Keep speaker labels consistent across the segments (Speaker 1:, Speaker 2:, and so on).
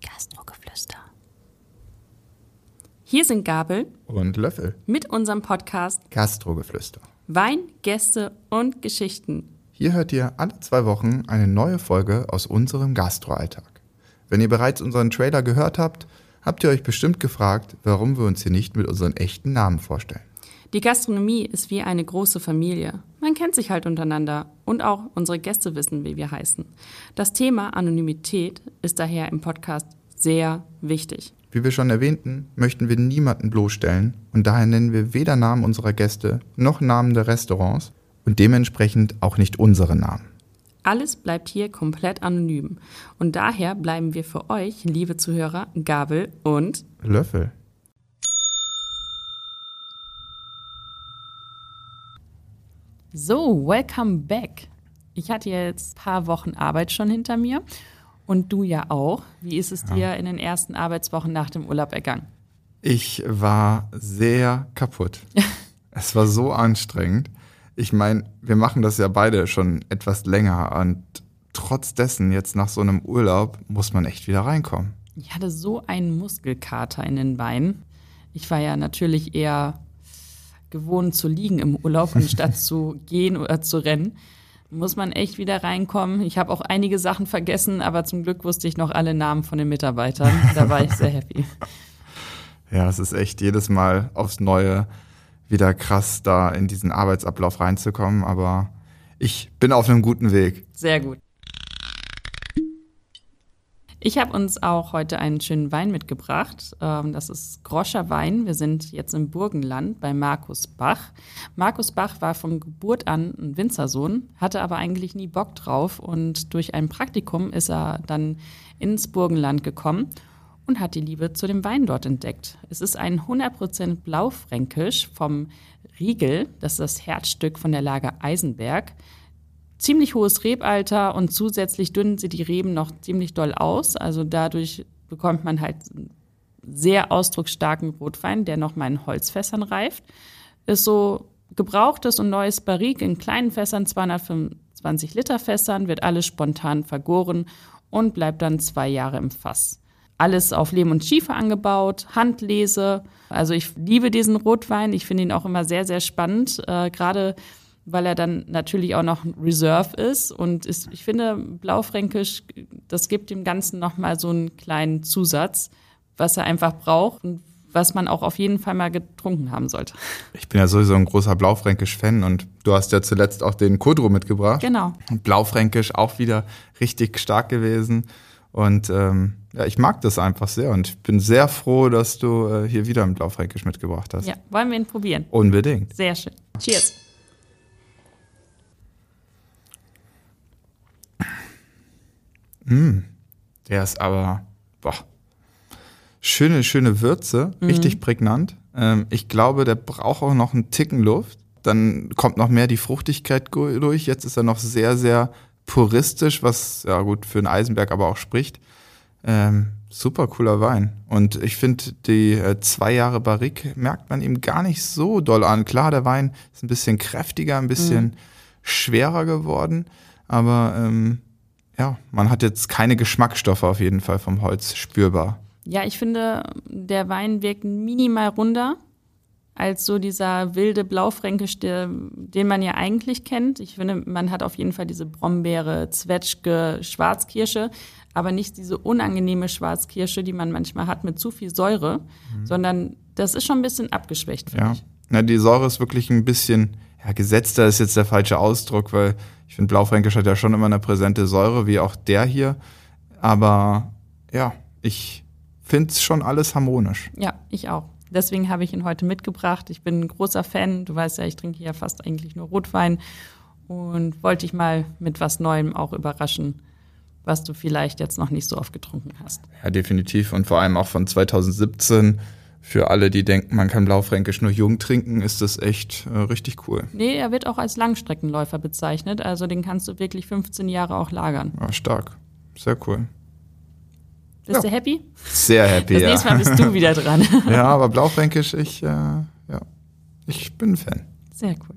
Speaker 1: Gastrogeflüster. Hier sind Gabel
Speaker 2: Und Löffel.
Speaker 1: mit unserem Podcast
Speaker 2: Gastrogeflüster.
Speaker 1: Wein, Gäste und Geschichten.
Speaker 2: Hier hört ihr alle zwei Wochen eine neue Folge aus unserem Gastroalltag. Wenn ihr bereits unseren Trailer gehört habt, habt ihr euch bestimmt gefragt, warum wir uns hier nicht mit unseren echten Namen vorstellen.
Speaker 1: Die Gastronomie ist wie eine große Familie. Man kennt sich halt untereinander und auch unsere Gäste wissen, wie wir heißen. Das Thema Anonymität ist daher im Podcast sehr wichtig.
Speaker 2: Wie wir schon erwähnten, möchten wir niemanden bloßstellen und daher nennen wir weder Namen unserer Gäste noch Namen der Restaurants und dementsprechend auch nicht unsere Namen.
Speaker 1: Alles bleibt hier komplett anonym. Und daher bleiben wir für euch, liebe Zuhörer, Gabel und
Speaker 2: Löffel.
Speaker 1: So, welcome back. Ich hatte jetzt ein paar Wochen Arbeit schon hinter mir und du ja auch. Wie ist es dir in den ersten Arbeitswochen nach dem Urlaub ergangen?
Speaker 2: Ich war sehr kaputt. es war so anstrengend. Ich meine, wir machen das ja beide schon etwas länger und trotz dessen jetzt nach so einem Urlaub muss man echt wieder reinkommen.
Speaker 1: Ich hatte so einen Muskelkater in den Beinen. Ich war ja natürlich eher gewohnt zu liegen im Urlaub, anstatt zu gehen oder zu rennen. Muss man echt wieder reinkommen. Ich habe auch einige Sachen vergessen, aber zum Glück wusste ich noch alle Namen von den Mitarbeitern. Da war ich sehr happy.
Speaker 2: Ja, es ist echt jedes Mal aufs Neue wieder krass, da in diesen Arbeitsablauf reinzukommen, aber ich bin auf einem guten Weg.
Speaker 1: Sehr gut. Ich habe uns auch heute einen schönen Wein mitgebracht. Ähm, Das ist Groscher Wein. Wir sind jetzt im Burgenland bei Markus Bach. Markus Bach war von Geburt an ein Winzersohn, hatte aber eigentlich nie Bock drauf und durch ein Praktikum ist er dann ins Burgenland gekommen und hat die Liebe zu dem Wein dort entdeckt. Es ist ein 100% Blaufränkisch vom Riegel, das ist das Herzstück von der Lage Eisenberg ziemlich hohes Rebalter und zusätzlich dünnen sie die Reben noch ziemlich doll aus. Also dadurch bekommt man halt sehr ausdrucksstarken Rotwein, der nochmal in Holzfässern reift. Ist so gebrauchtes und neues Barrique in kleinen Fässern, 225 Liter Fässern, wird alles spontan vergoren und bleibt dann zwei Jahre im Fass. Alles auf Lehm und Schiefer angebaut, Handlese. Also ich liebe diesen Rotwein. Ich finde ihn auch immer sehr, sehr spannend. Äh, Gerade weil er dann natürlich auch noch ein Reserve ist. Und ist, ich finde, Blaufränkisch, das gibt dem Ganzen nochmal so einen kleinen Zusatz, was er einfach braucht und was man auch auf jeden Fall mal getrunken haben sollte.
Speaker 2: Ich bin ja sowieso ein großer Blaufränkisch-Fan und du hast ja zuletzt auch den Kudro mitgebracht.
Speaker 1: Genau.
Speaker 2: Blaufränkisch auch wieder richtig stark gewesen. Und ähm, ja, ich mag das einfach sehr und ich bin sehr froh, dass du äh, hier wieder ein Blaufränkisch mitgebracht hast.
Speaker 1: Ja, wollen wir ihn probieren?
Speaker 2: Unbedingt.
Speaker 1: Sehr schön. Cheers.
Speaker 2: Der ist aber, boah, schöne, schöne Würze, richtig prägnant. Ähm, ich glaube, der braucht auch noch einen Ticken Luft. Dann kommt noch mehr die Fruchtigkeit durch. Jetzt ist er noch sehr, sehr puristisch, was ja gut für einen Eisenberg aber auch spricht. Ähm, super cooler Wein. Und ich finde, die äh, zwei Jahre Barrique merkt man ihm gar nicht so doll an. Klar, der Wein ist ein bisschen kräftiger, ein bisschen schwerer geworden. Aber ähm, ja, man hat jetzt keine Geschmacksstoffe auf jeden Fall vom Holz spürbar.
Speaker 1: Ja, ich finde, der Wein wirkt minimal runder als so dieser wilde Blaufränkisch, der, den man ja eigentlich kennt. Ich finde, man hat auf jeden Fall diese Brombeere, Zwetschge, Schwarzkirsche, aber nicht diese unangenehme Schwarzkirsche, die man manchmal hat mit zu viel Säure, sondern das ist schon ein bisschen abgeschwächt, finde
Speaker 2: Ja.
Speaker 1: ich.
Speaker 2: Na, die Säure ist wirklich ein bisschen, ja, gesetzter ist jetzt der falsche Ausdruck, weil ich finde, Blaufränkisch hat ja schon immer eine präsente Säure, wie auch der hier. Aber ja, ich finde es schon alles harmonisch.
Speaker 1: Ja, ich auch. Deswegen habe ich ihn heute mitgebracht. Ich bin ein großer Fan. Du weißt ja, ich trinke ja fast eigentlich nur Rotwein und wollte dich mal mit was Neuem auch überraschen, was du vielleicht jetzt noch nicht so oft getrunken hast.
Speaker 2: Ja, definitiv. Und vor allem auch von 2017 für alle, die denken, man kann Blaufränkisch nur jung trinken, ist das echt äh, richtig cool.
Speaker 1: Nee, er wird auch als Langstreckenläufer bezeichnet, also den kannst du wirklich 15 Jahre auch lagern.
Speaker 2: Ja, stark. Sehr cool.
Speaker 1: Bist
Speaker 2: ja.
Speaker 1: du happy?
Speaker 2: Sehr happy.
Speaker 1: Das
Speaker 2: ja.
Speaker 1: nächste Mal bist du wieder dran.
Speaker 2: ja, aber Blaufränkisch, ich, äh, ja, ich bin ein Fan.
Speaker 1: Sehr cool.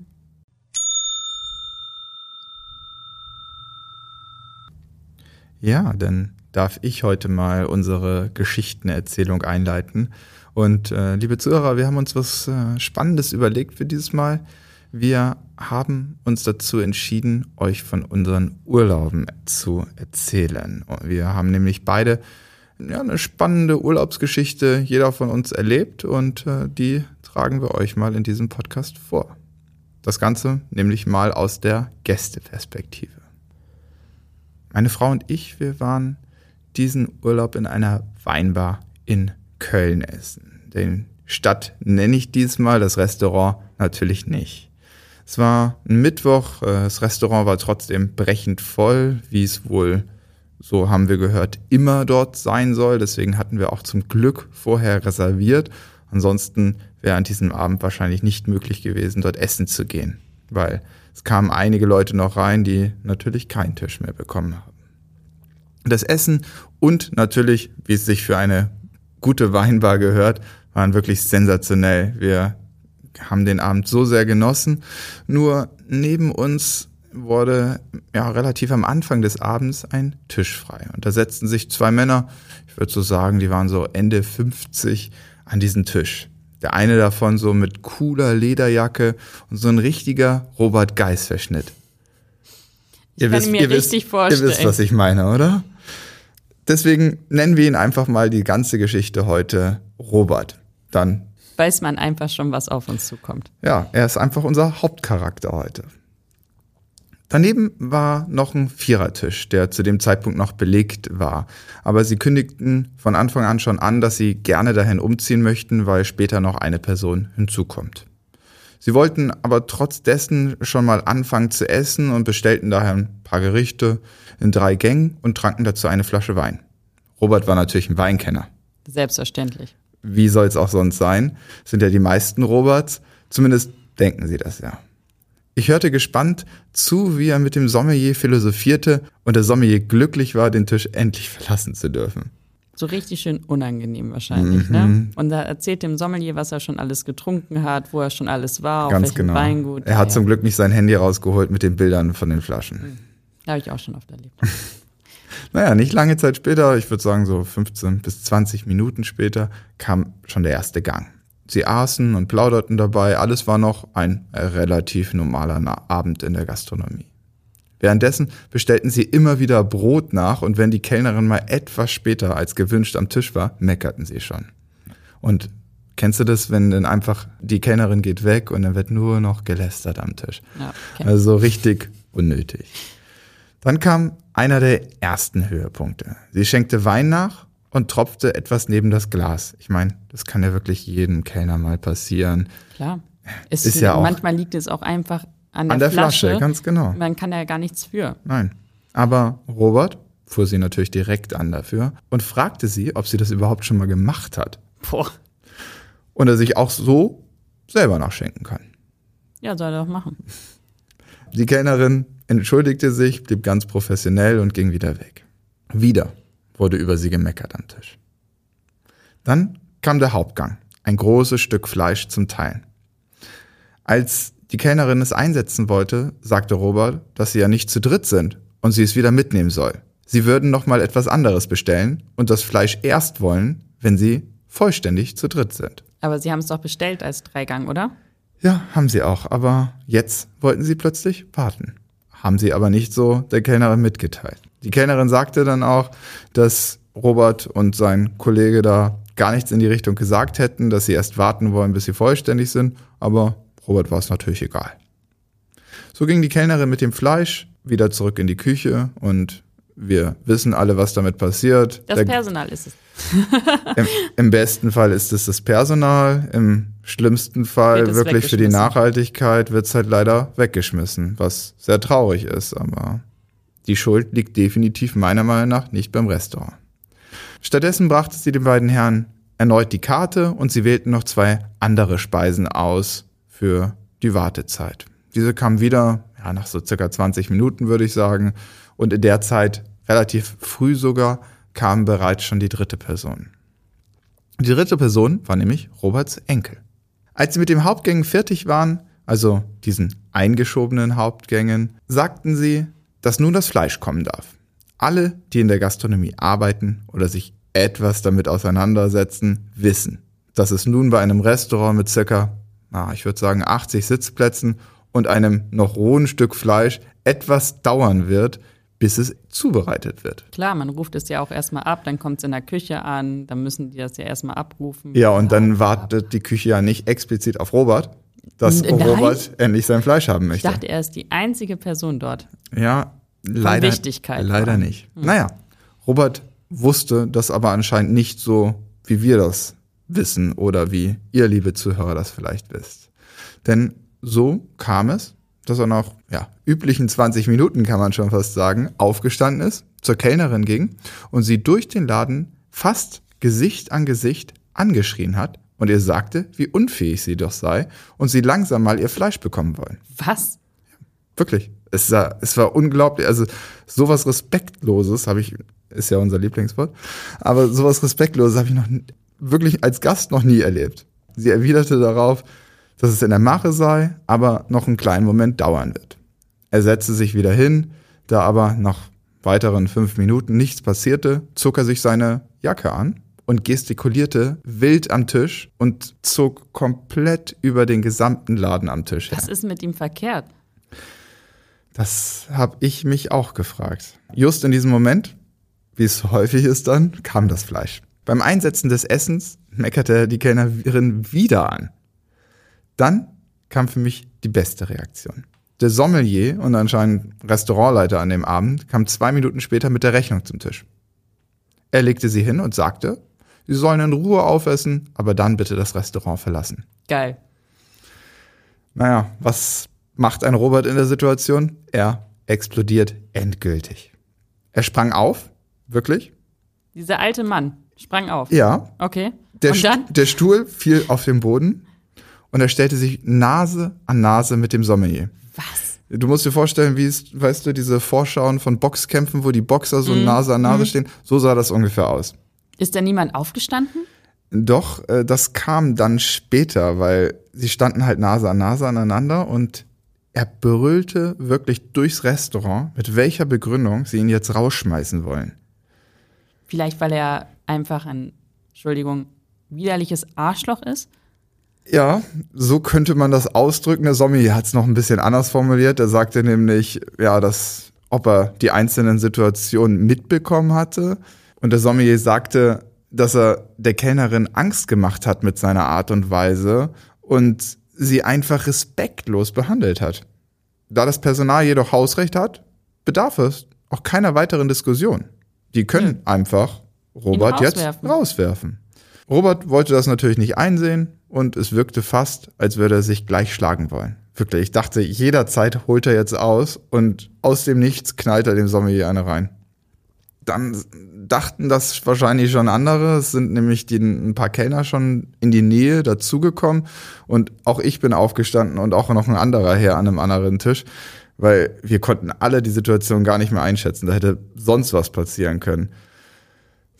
Speaker 2: Ja, dann darf ich heute mal unsere Geschichtenerzählung einleiten. Und äh, liebe Zuhörer, wir haben uns was äh, Spannendes überlegt für dieses Mal. Wir haben uns dazu entschieden, euch von unseren Urlauben zu erzählen. Wir haben nämlich beide ja, eine spannende Urlaubsgeschichte, jeder von uns erlebt und äh, die tragen wir euch mal in diesem Podcast vor. Das Ganze nämlich mal aus der Gästeperspektive. Meine Frau und ich, wir waren diesen Urlaub in einer Weinbar in Köln essen. Den Stadt nenne ich diesmal, das Restaurant natürlich nicht. Es war ein Mittwoch, äh, das Restaurant war trotzdem brechend voll, wie es wohl, so haben wir gehört, immer dort sein soll. Deswegen hatten wir auch zum Glück vorher reserviert. Ansonsten wäre an diesem Abend wahrscheinlich nicht möglich gewesen, dort essen zu gehen, weil es kamen einige Leute noch rein, die natürlich keinen Tisch mehr bekommen haben. Das Essen und natürlich, wie es sich für eine gute Weinbar gehört, waren wirklich sensationell. Wir haben den Abend so sehr genossen. Nur neben uns wurde ja relativ am Anfang des Abends ein Tisch frei. Und da setzten sich zwei Männer, ich würde so sagen, die waren so Ende 50, an diesen Tisch. Der eine davon so mit cooler Lederjacke und so ein richtiger Robert Geis-Verschnitt.
Speaker 1: Ich ihr kann wisst, mir ihr richtig wisst, vorstellen.
Speaker 2: Ihr wisst, was ich meine, oder? Deswegen nennen wir ihn einfach mal die ganze Geschichte heute Robert. Dann
Speaker 1: weiß man einfach schon, was auf uns zukommt.
Speaker 2: Ja, er ist einfach unser Hauptcharakter heute. Daneben war noch ein Vierertisch, der zu dem Zeitpunkt noch belegt war. Aber sie kündigten von Anfang an schon an, dass sie gerne dahin umziehen möchten, weil später noch eine Person hinzukommt. Sie wollten aber trotz dessen schon mal anfangen zu essen und bestellten daher ein paar Gerichte in drei Gängen und tranken dazu eine Flasche Wein. Robert war natürlich ein Weinkenner.
Speaker 1: Selbstverständlich.
Speaker 2: Wie soll es auch sonst sein? sind ja die meisten Roberts. Zumindest denken sie das ja. Ich hörte gespannt zu, wie er mit dem Sommelier philosophierte und der Sommelier glücklich war, den Tisch endlich verlassen zu dürfen.
Speaker 1: So richtig schön unangenehm wahrscheinlich, ne? mhm. ne? Und er erzählt dem Sommelier, was er schon alles getrunken hat, wo er schon alles war,
Speaker 2: Ganz auf welchem genau. Weingut. Er hat ja. zum Glück nicht sein Handy rausgeholt mit den Bildern von den Flaschen. Mhm.
Speaker 1: Habe ich auch schon oft erlebt.
Speaker 2: naja, nicht lange Zeit später, ich würde sagen so 15 bis 20 Minuten später, kam schon der erste Gang. Sie aßen und plauderten dabei, alles war noch ein relativ normaler Abend in der Gastronomie. Währenddessen bestellten sie immer wieder Brot nach und wenn die Kellnerin mal etwas später als gewünscht am Tisch war, meckerten sie schon. Und kennst du das, wenn dann einfach die Kellnerin geht weg und dann wird nur noch gelästert am Tisch? Ja, okay. Also richtig unnötig. Dann kam einer der ersten Höhepunkte. Sie schenkte Wein nach und tropfte etwas neben das Glas. Ich meine, das kann ja wirklich jedem Kellner mal passieren.
Speaker 1: Klar. Es ist ja auch manchmal liegt es auch einfach an der,
Speaker 2: an der Flasche. Flasche. Ganz genau.
Speaker 1: Man kann ja gar nichts für.
Speaker 2: Nein. Aber Robert fuhr sie natürlich direkt an dafür und fragte sie, ob sie das überhaupt schon mal gemacht hat.
Speaker 1: Boah.
Speaker 2: Und er sich auch so selber nachschenken kann.
Speaker 1: Ja, soll er doch machen.
Speaker 2: Die Kellnerin entschuldigte sich, blieb ganz professionell und ging wieder weg. Wieder wurde über sie gemeckert am Tisch. Dann kam der Hauptgang, ein großes Stück Fleisch zum Teilen. Als die Kellnerin es einsetzen wollte, sagte Robert, dass sie ja nicht zu dritt sind und sie es wieder mitnehmen soll. Sie würden noch mal etwas anderes bestellen und das Fleisch erst wollen, wenn sie vollständig zu dritt sind.
Speaker 1: Aber Sie haben es doch bestellt als Dreigang, oder?
Speaker 2: Ja, haben sie auch, aber jetzt wollten sie plötzlich warten. Haben sie aber nicht so der Kellnerin mitgeteilt. Die Kellnerin sagte dann auch, dass Robert und sein Kollege da gar nichts in die Richtung gesagt hätten, dass sie erst warten wollen, bis sie vollständig sind, aber Robert war es natürlich egal. So ging die Kellnerin mit dem Fleisch wieder zurück in die Küche und wir wissen alle, was damit passiert.
Speaker 1: Das Der, Personal ist es.
Speaker 2: Im, Im, besten Fall ist es das Personal, im schlimmsten Fall wirklich für die Nachhaltigkeit wird es halt leider weggeschmissen, was sehr traurig ist, aber die Schuld liegt definitiv meiner Meinung nach nicht beim Restaurant. Stattdessen brachte sie den beiden Herren erneut die Karte und sie wählten noch zwei andere Speisen aus für die Wartezeit. Diese kamen wieder, ja, nach so circa 20 Minuten würde ich sagen, und in der Zeit, relativ früh sogar, kam bereits schon die dritte Person. Die dritte Person war nämlich Roberts Enkel. Als sie mit dem Hauptgängen fertig waren, also diesen eingeschobenen Hauptgängen, sagten sie, dass nun das Fleisch kommen darf. Alle, die in der Gastronomie arbeiten oder sich etwas damit auseinandersetzen, wissen, dass es nun bei einem Restaurant mit circa, na, ich würde sagen, 80 Sitzplätzen und einem noch rohen Stück Fleisch etwas dauern wird, bis es zubereitet wird.
Speaker 1: Klar, man ruft es ja auch erstmal ab, dann kommt es in der Küche an, dann müssen die das ja erstmal abrufen.
Speaker 2: Ja, und dann wartet die Küche ja nicht explizit auf Robert, dass
Speaker 1: Nein.
Speaker 2: Robert endlich sein Fleisch haben
Speaker 1: Ich
Speaker 2: möchte.
Speaker 1: dachte, er ist die einzige Person dort.
Speaker 2: Ja, leider,
Speaker 1: Wichtigkeit
Speaker 2: leider
Speaker 1: vor.
Speaker 2: nicht. Naja, Robert wusste das aber anscheinend nicht so, wie wir das wissen oder wie ihr, liebe Zuhörer, das vielleicht wisst. Denn so kam es, dass er nach ja, üblichen 20 Minuten, kann man schon fast sagen, aufgestanden ist, zur Kellnerin ging und sie durch den Laden fast Gesicht an Gesicht angeschrien hat und ihr sagte, wie unfähig sie doch sei und sie langsam mal ihr Fleisch bekommen wollen.
Speaker 1: Was?
Speaker 2: Wirklich. Es war, es war unglaublich. Also sowas Respektloses habe ich, ist ja unser Lieblingswort, aber sowas Respektloses habe ich noch wirklich als Gast noch nie erlebt. Sie erwiderte darauf, dass es in der Mache sei, aber noch einen kleinen Moment dauern wird. Er setzte sich wieder hin, da aber nach weiteren fünf Minuten nichts passierte, zog er sich seine Jacke an und gestikulierte wild am Tisch und zog komplett über den gesamten Laden am Tisch her.
Speaker 1: Was ist mit ihm verkehrt?
Speaker 2: Das habe ich mich auch gefragt. Just in diesem Moment, wie es häufig ist dann, kam das Fleisch. Beim Einsetzen des Essens meckerte die Kellnerin wieder an. Dann kam für mich die beste Reaktion. Der Sommelier und anscheinend Restaurantleiter an dem Abend kam zwei Minuten später mit der Rechnung zum Tisch. Er legte sie hin und sagte, sie sollen in Ruhe aufessen, aber dann bitte das Restaurant verlassen.
Speaker 1: Geil.
Speaker 2: Naja, was macht ein Robert in der Situation? Er explodiert endgültig. Er sprang auf, wirklich?
Speaker 1: Dieser alte Mann sprang auf.
Speaker 2: Ja.
Speaker 1: Okay.
Speaker 2: Der,
Speaker 1: Und dann?
Speaker 2: Der Stuhl fiel auf den Boden und er stellte sich Nase an Nase mit dem Sommelier.
Speaker 1: Was?
Speaker 2: Du musst dir vorstellen, wie es, weißt du, diese Vorschauen von Boxkämpfen, wo die Boxer so Nase an Nase stehen, so sah das ungefähr aus.
Speaker 1: Ist da niemand aufgestanden?
Speaker 2: Doch, äh, das kam dann später, weil sie standen halt Nase an Nase aneinander und er brüllte wirklich durchs Restaurant, mit welcher Begründung sie ihn jetzt rausschmeißen wollen.
Speaker 1: Vielleicht, weil er einfach ein, Entschuldigung, widerliches Arschloch ist?
Speaker 2: Ja, so könnte man das ausdrücken. Der Sommelier hat es noch ein bisschen anders formuliert. Er sagte nämlich, ja, dass, ob er die einzelnen Situationen mitbekommen hatte. Und der Sommelier sagte, dass er der Kellnerin Angst gemacht hat mit seiner Art und Weise und sie einfach respektlos behandelt hat. Da das Personal jedoch Hausrecht hat, bedarf es auch keiner weiteren Diskussion. Die können einfach Robert jetzt
Speaker 1: rauswerfen.
Speaker 2: rauswerfen. Robert wollte das natürlich nicht einsehen und es wirkte fast, als würde er sich gleich schlagen wollen. Wirklich, ich dachte, jederzeit holt er jetzt aus und aus dem Nichts knallt er dem Sommelier eine rein. Dann dachten das wahrscheinlich schon andere. Es sind nämlich die, ein paar Kellner schon in die Nähe dazugekommen und auch ich bin aufgestanden und auch noch ein anderer Herr an einem anderen Tisch, weil wir konnten alle die Situation gar nicht mehr einschätzen. Da hätte sonst was passieren können.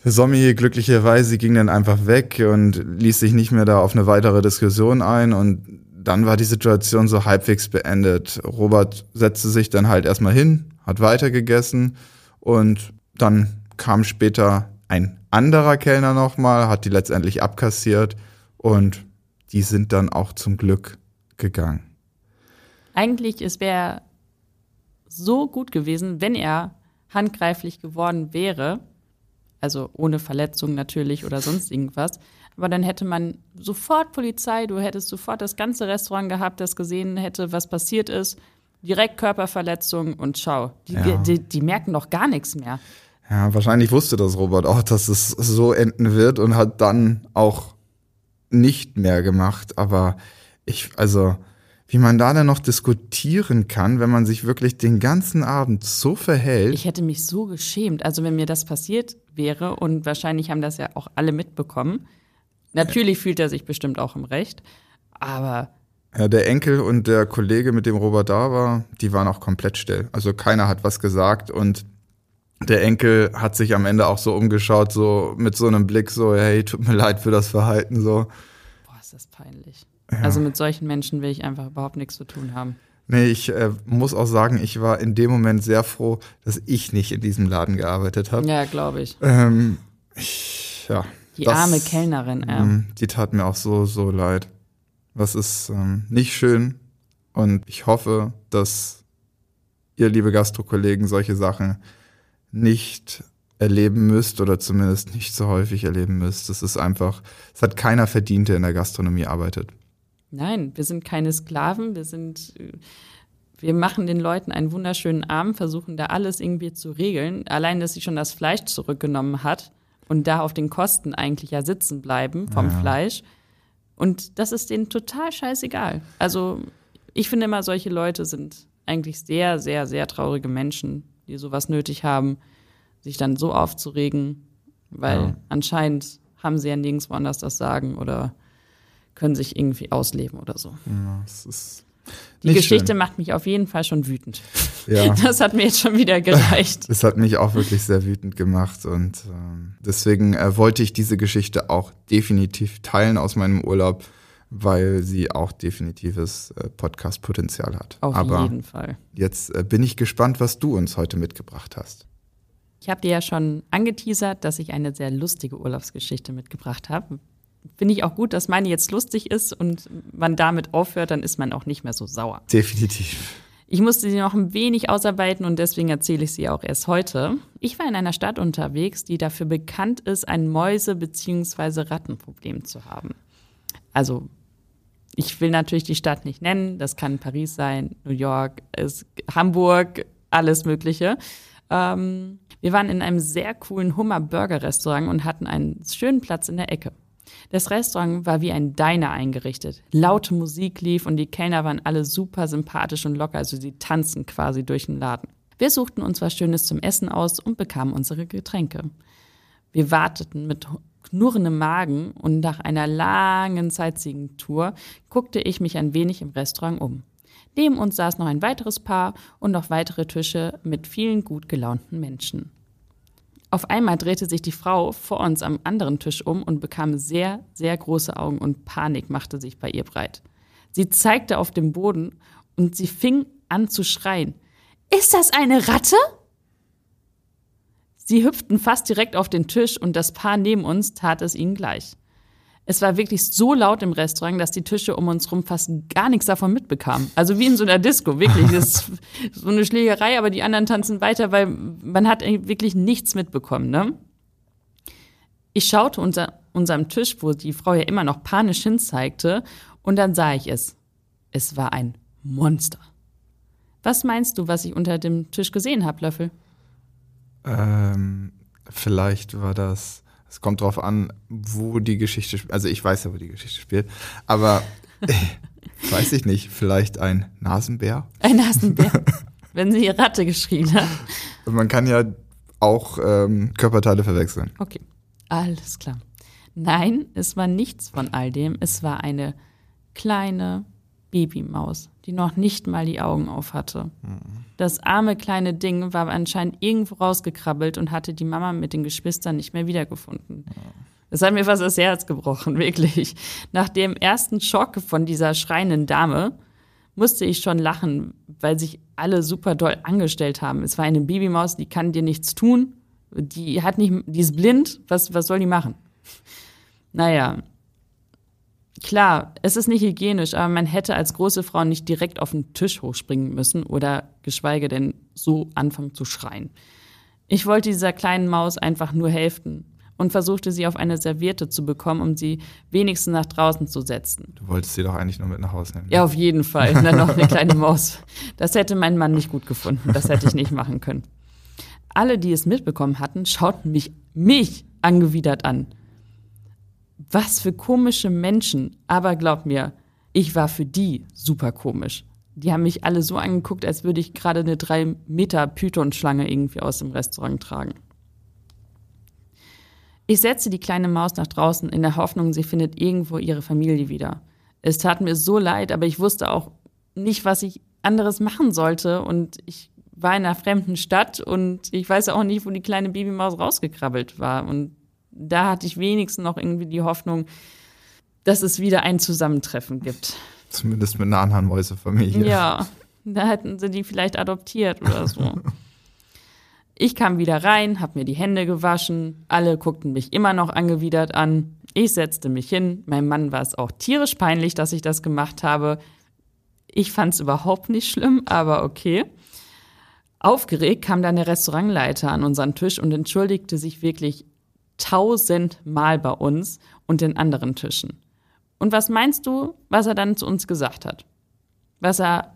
Speaker 2: Der Sommelier glücklicherweise ging dann einfach weg und ließ sich nicht mehr da auf eine weitere Diskussion ein und dann war die Situation so halbwegs beendet. Robert setzte sich dann halt erstmal hin, hat weitergegessen und dann kam später ein anderer Kellner nochmal, hat die letztendlich abkassiert und die sind dann auch zum Glück gegangen.
Speaker 1: Eigentlich es wäre so gut gewesen, wenn er handgreiflich geworden wäre, also ohne Verletzung natürlich oder sonst irgendwas. Aber dann hätte man sofort Polizei, du hättest sofort das ganze Restaurant gehabt, das gesehen hätte, was passiert ist. Direkt Körperverletzung und schau. Die,
Speaker 2: Ja.
Speaker 1: die, die merken doch gar nichts mehr.
Speaker 2: Ja, wahrscheinlich wusste das Robert auch, dass es so enden wird und hat dann auch nicht mehr gemacht. Aber ich, also, wie man da denn noch diskutieren kann, wenn man sich wirklich den ganzen Abend so verhält.
Speaker 1: Ich hätte mich so geschämt. Also wenn mir das passiert wäre und wahrscheinlich haben das ja auch alle mitbekommen. Natürlich fühlt er sich bestimmt auch im Recht, aber
Speaker 2: Ja, der Enkel und der Kollege, mit dem Robert da war, die waren auch komplett still. Also keiner hat was gesagt und der Enkel hat sich am Ende auch so umgeschaut, so mit so einem Blick, so, hey, tut mir leid für das Verhalten, so.
Speaker 1: boah, ist das peinlich. Also mit solchen Menschen will ich einfach überhaupt nichts zu tun haben.
Speaker 2: Nee, ich äh, muss auch sagen, ich war in dem Moment sehr froh, dass ich nicht in diesem Laden gearbeitet habe.
Speaker 1: Ja, glaube ich.
Speaker 2: Ähm, ich. Ja.
Speaker 1: Die
Speaker 2: das-
Speaker 1: arme Kellnerin, ja.
Speaker 2: Mm, Die tat mir auch so, so leid. Das ist ähm, nicht schön und ich hoffe, dass ihr, liebe Gastrokollegen, solche Sachen nicht erleben müsst oder zumindest nicht so häufig erleben müsst. Das ist einfach, es hat keiner verdient, der in der Gastronomie arbeitet.
Speaker 1: Nein, wir sind keine Sklaven, wir sind, äh, wir machen den Leuten einen wunderschönen Abend, versuchen da alles irgendwie zu regeln. Allein, dass sie schon das Fleisch zurückgenommen hat und da auf den Kosten eigentlich ja sitzen bleiben vom
Speaker 2: Ja.
Speaker 1: Fleisch. Und das ist denen total scheißegal. Also ich finde immer, solche Leute sind eigentlich sehr, sehr, sehr traurige Menschen, die sowas nötig haben, sich dann so aufzuregen, weil
Speaker 2: Ja.
Speaker 1: anscheinend haben sie ja nirgendwo anders das Sagen oder können sich irgendwie ausleben oder so.
Speaker 2: Ja, es ist
Speaker 1: Die
Speaker 2: nicht
Speaker 1: Geschichte
Speaker 2: schön.
Speaker 1: macht mich auf jeden Fall schon wütend.
Speaker 2: Ja.
Speaker 1: Das hat mir jetzt schon wieder gereicht.
Speaker 2: Das hat mich auch wirklich sehr wütend gemacht und ähm, deswegen äh, wollte ich diese Geschichte auch definitiv teilen aus meinem Urlaub, weil sie auch definitives äh, Podcast-Potenzial hat.
Speaker 1: Auf
Speaker 2: Aber
Speaker 1: jeden Fall.
Speaker 2: jetzt äh, bin ich gespannt, was du uns heute mitgebracht hast.
Speaker 1: Ich habe dir ja schon angeteasert, dass ich eine sehr lustige Urlaubsgeschichte mitgebracht habe. Finde ich auch gut, dass meine jetzt lustig ist und man damit aufhört, dann ist man auch nicht mehr so sauer.
Speaker 2: Definitiv.
Speaker 1: Ich musste sie noch ein wenig ausarbeiten und deswegen erzähle ich sie auch erst heute. Ich war in einer Stadt unterwegs, die dafür bekannt ist, ein Mäuse- bzw. Rattenproblem zu haben. Also, ich will natürlich die Stadt nicht nennen. Das kann Paris sein, New York, es, Hamburg, alles Mögliche. Ähm, wir waren in einem sehr coolen Hummer-Burger-Restaurant und hatten einen schönen Platz in der Ecke. Das Restaurant war wie ein Diner eingerichtet. Laute Musik lief und die Kellner waren alle super sympathisch und locker, also sie tanzen quasi durch den Laden. Wir suchten uns was Schönes zum Essen aus und bekamen unsere Getränke. Wir warteten mit knurrendem Magen und nach einer langen Sightseeing-Tour guckte ich mich ein wenig im Restaurant um. Neben uns saß noch ein weiteres Paar und noch weitere Tische mit vielen gut gelaunten Menschen. Auf einmal drehte sich die Frau vor uns am anderen Tisch um und bekam sehr, sehr große Augen und Panik machte sich bei ihr breit. Sie zeigte auf den Boden und sie fing an zu schreien. Ist das eine Ratte? Sie hüpften fast direkt auf den Tisch und das Paar neben uns tat es ihnen gleich. Es war wirklich so laut im Restaurant, dass die Tische um uns rum fast gar nichts davon mitbekamen. Also wie in so einer Disco, wirklich. Das ist so eine Schlägerei, aber die anderen tanzen weiter, weil man hat wirklich nichts mitbekommen. Ne? Ich schaute unter unserem Tisch, wo die Frau ja immer noch panisch hinzeigte, und dann sah ich es. Es war ein Monster. Was meinst du, was ich unter dem Tisch gesehen habe, Löffel?
Speaker 2: Ähm, vielleicht war das, es kommt drauf an, wo die Geschichte spielt. Also ich weiß ja, wo die Geschichte spielt, aber weiß ich nicht, vielleicht ein Nasenbär?
Speaker 1: Ein Nasenbär. wenn sie Ratte geschrien hat.
Speaker 2: Man kann ja auch ähm, Körperteile verwechseln.
Speaker 1: Okay, alles klar. Nein, es war nichts von all dem. Es war eine kleine Babymaus, die noch nicht mal die Augen auf hatte. Das arme kleine Ding war anscheinend irgendwo rausgekrabbelt und hatte die Mama mit den Geschwistern nicht mehr wiedergefunden. Das hat mir fast das Herz gebrochen, wirklich. Nach dem ersten Schock von dieser schreienden Dame musste ich schon lachen, weil sich alle super doll angestellt haben. Es war eine Babymaus, die kann dir nichts tun. Die hat nicht, die ist blind. Was, was soll die machen? Naja. Klar, es ist nicht hygienisch, aber man hätte als große Frau nicht direkt auf den Tisch hochspringen müssen oder geschweige denn so anfangen zu schreien. Ich wollte dieser kleinen Maus einfach nur helfen und versuchte sie auf eine Serviette zu bekommen, um sie wenigstens nach draußen zu setzen.
Speaker 2: Du wolltest sie doch eigentlich nur mit nach Hause nehmen.
Speaker 1: Ja, auf jeden Fall. Und dann noch eine kleine Maus. Das hätte mein Mann nicht gut gefunden. Das hätte ich nicht machen können. Alle, die es mitbekommen hatten, schauten mich, mich angewidert an. Was für komische Menschen. Aber glaub mir, ich war für die super komisch. Die haben mich alle so angeguckt, als würde ich gerade eine drei Meter Python-Schlange irgendwie aus dem Restaurant tragen. Ich setzte die kleine Maus nach draußen in der Hoffnung, sie findet irgendwo ihre Familie wieder. Es tat mir so leid, aber ich wusste auch nicht, was ich anderes machen sollte. Und ich war in einer fremden Stadt und ich weiß auch nicht, wo die kleine Babymaus rausgekrabbelt war. Und da hatte ich wenigstens noch irgendwie die Hoffnung, dass es wieder ein Zusammentreffen gibt.
Speaker 2: Zumindest mit einer anderen Mäusefamilie.
Speaker 1: Ja. Da hätten sie die vielleicht adoptiert oder so. Ich kam wieder rein, hab mir die Hände gewaschen. Alle guckten mich immer noch angewidert an. Ich setzte mich hin. Meinem Mann war es auch tierisch peinlich, dass ich das gemacht habe. Ich fand es überhaupt nicht schlimm, aber okay. Aufgeregt kam dann der Restaurantleiter an unseren Tisch und entschuldigte sich wirklich tausendmal bei uns und den anderen Tischen. Und was meinst du, was er dann zu uns gesagt hat? Was er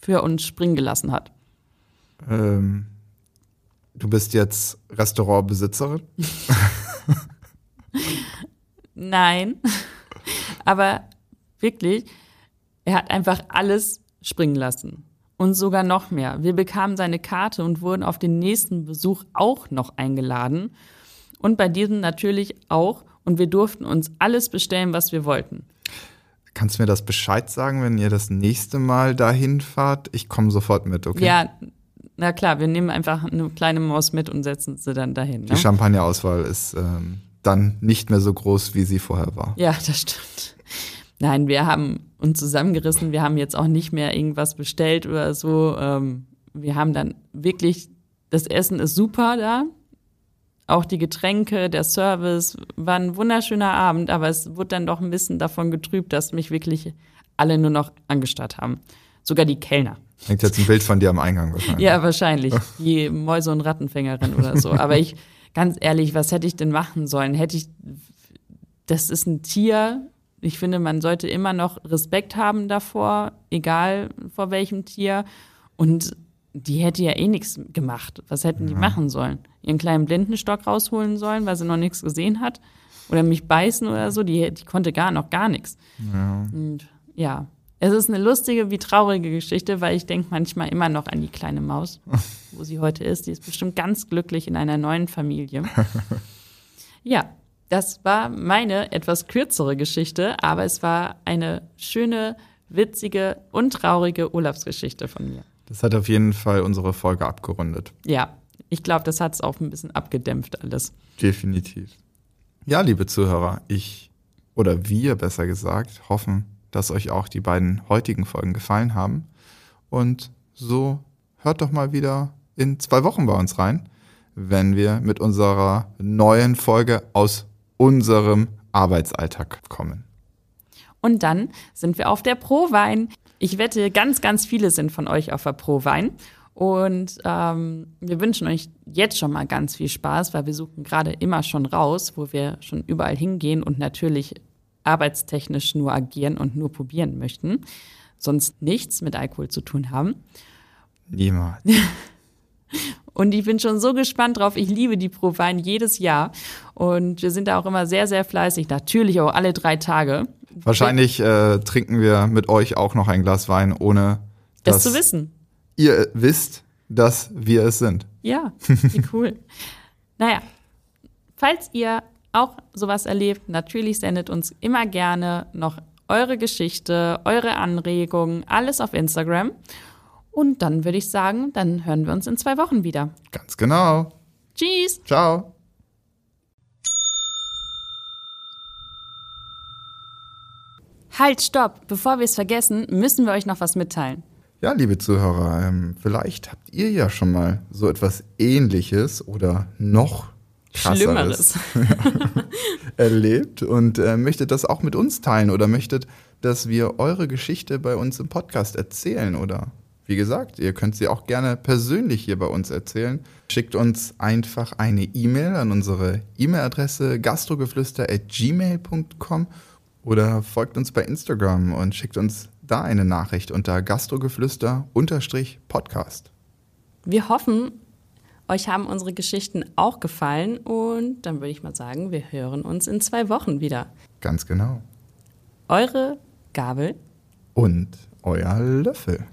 Speaker 1: für uns springen gelassen hat?
Speaker 2: Ähm, du bist jetzt Restaurantbesitzerin?
Speaker 1: Nein. Aber wirklich, er hat einfach alles springen lassen. Und sogar noch mehr. Wir bekamen seine Karte und wurden auf den nächsten Besuch auch noch eingeladen. Und bei diesem natürlich auch. Und wir durften uns alles bestellen, was wir wollten.
Speaker 2: Kannst du mir das Bescheid sagen, wenn ihr das nächste Mal dahin fahrt? Ich komme sofort mit, okay?
Speaker 1: Ja, na klar, wir nehmen einfach eine kleine Maus mit und setzen sie dann dahin. Ne?
Speaker 2: Die Champagnerauswahl ist ähm, dann nicht mehr so groß, wie sie vorher war.
Speaker 1: Ja, das stimmt. Nein, wir haben uns zusammengerissen. Wir haben jetzt auch nicht mehr irgendwas bestellt oder so. Ähm, wir haben dann wirklich, das Essen ist super da. Auch die Getränke, der Service war ein wunderschöner Abend, aber es wurde dann doch ein bisschen davon getrübt, dass mich wirklich alle nur noch angestarrt haben. Sogar die Kellner.
Speaker 2: Hängt jetzt ein Bild von dir am Eingang wahrscheinlich.
Speaker 1: Ja, wahrscheinlich. Die Mäuse- und Rattenfängerin oder so. Aber ich, ganz ehrlich, was hätte ich denn machen sollen? Hätte ich, das ist ein Tier. Ich finde, man sollte immer noch Respekt haben davor, egal vor welchem Tier. Und die hätte ja eh nichts gemacht. Was hätten die machen sollen? Ihren kleinen Blindenstock rausholen sollen, weil sie noch nichts gesehen hat? Oder mich beißen oder so? Die, die konnte gar noch gar nichts.
Speaker 2: Ja.
Speaker 1: Und ja, es ist eine lustige wie traurige Geschichte, weil ich denke manchmal immer noch an die kleine Maus, wo sie heute ist. Die ist bestimmt ganz glücklich in einer neuen Familie. Ja, das war meine etwas kürzere Geschichte, aber es war eine schöne, witzige und traurige Urlaubsgeschichte von mir.
Speaker 2: Das hat auf jeden Fall unsere Folge abgerundet.
Speaker 1: Ja, ich glaube, das hat es auch ein bisschen abgedämpft alles.
Speaker 2: Definitiv. Ja, liebe Zuhörer, ich oder wir besser gesagt hoffen, dass euch auch die beiden heutigen Folgen gefallen haben. Und so hört doch mal wieder in zwei Wochen bei uns rein, wenn wir mit unserer neuen Folge aus unserem Arbeitsalltag kommen.
Speaker 1: Und dann sind wir auf der Pro-Wein. Ich wette, ganz, ganz viele sind von euch auf der Pro-Wein. Und ähm, wir wünschen euch jetzt schon mal ganz viel Spaß, weil wir suchen gerade immer schon raus, wo wir schon überall hingehen und natürlich arbeitstechnisch nur agieren und nur probieren möchten, sonst nichts mit Alkohol zu tun haben.
Speaker 2: Niemals.
Speaker 1: Und ich bin schon so gespannt drauf. Ich liebe die Pro-Wein jedes Jahr. Und wir sind da auch immer sehr, sehr fleißig. Natürlich auch alle drei Tage.
Speaker 2: Wahrscheinlich äh, trinken wir mit euch auch noch ein Glas Wein, ohne
Speaker 1: Das
Speaker 2: dass
Speaker 1: zu wissen.
Speaker 2: ihr wisst, dass wir es sind.
Speaker 1: Ja, wie cool. naja, falls ihr auch sowas erlebt, natürlich sendet uns immer gerne noch eure Geschichte, eure Anregungen, alles auf Instagram. Und dann würde ich sagen, dann hören wir uns in zwei Wochen wieder.
Speaker 2: Ganz genau.
Speaker 1: Tschüss!
Speaker 2: Ciao.
Speaker 1: Halt, stopp! Bevor wir es vergessen, müssen wir euch noch was mitteilen.
Speaker 2: Ja, liebe Zuhörer, ähm, vielleicht habt ihr ja schon mal so etwas Ähnliches oder noch krasseres
Speaker 1: Schlimmeres.
Speaker 2: erlebt und äh, möchtet das auch mit uns teilen oder möchtet, dass wir eure Geschichte bei uns im Podcast erzählen oder wie gesagt, ihr könnt sie auch gerne persönlich hier bei uns erzählen. Schickt uns einfach eine E-Mail an unsere E-Mail-Adresse gastrogeflüster@gmail.com oder folgt uns bei Instagram und schickt uns da eine Nachricht unter gastrogeflüster-podcast.
Speaker 1: Wir hoffen, euch haben unsere Geschichten auch gefallen und dann würde ich mal sagen, wir hören uns in zwei Wochen wieder.
Speaker 2: Ganz genau.
Speaker 1: Eure Gabel
Speaker 2: Und euer Löffel.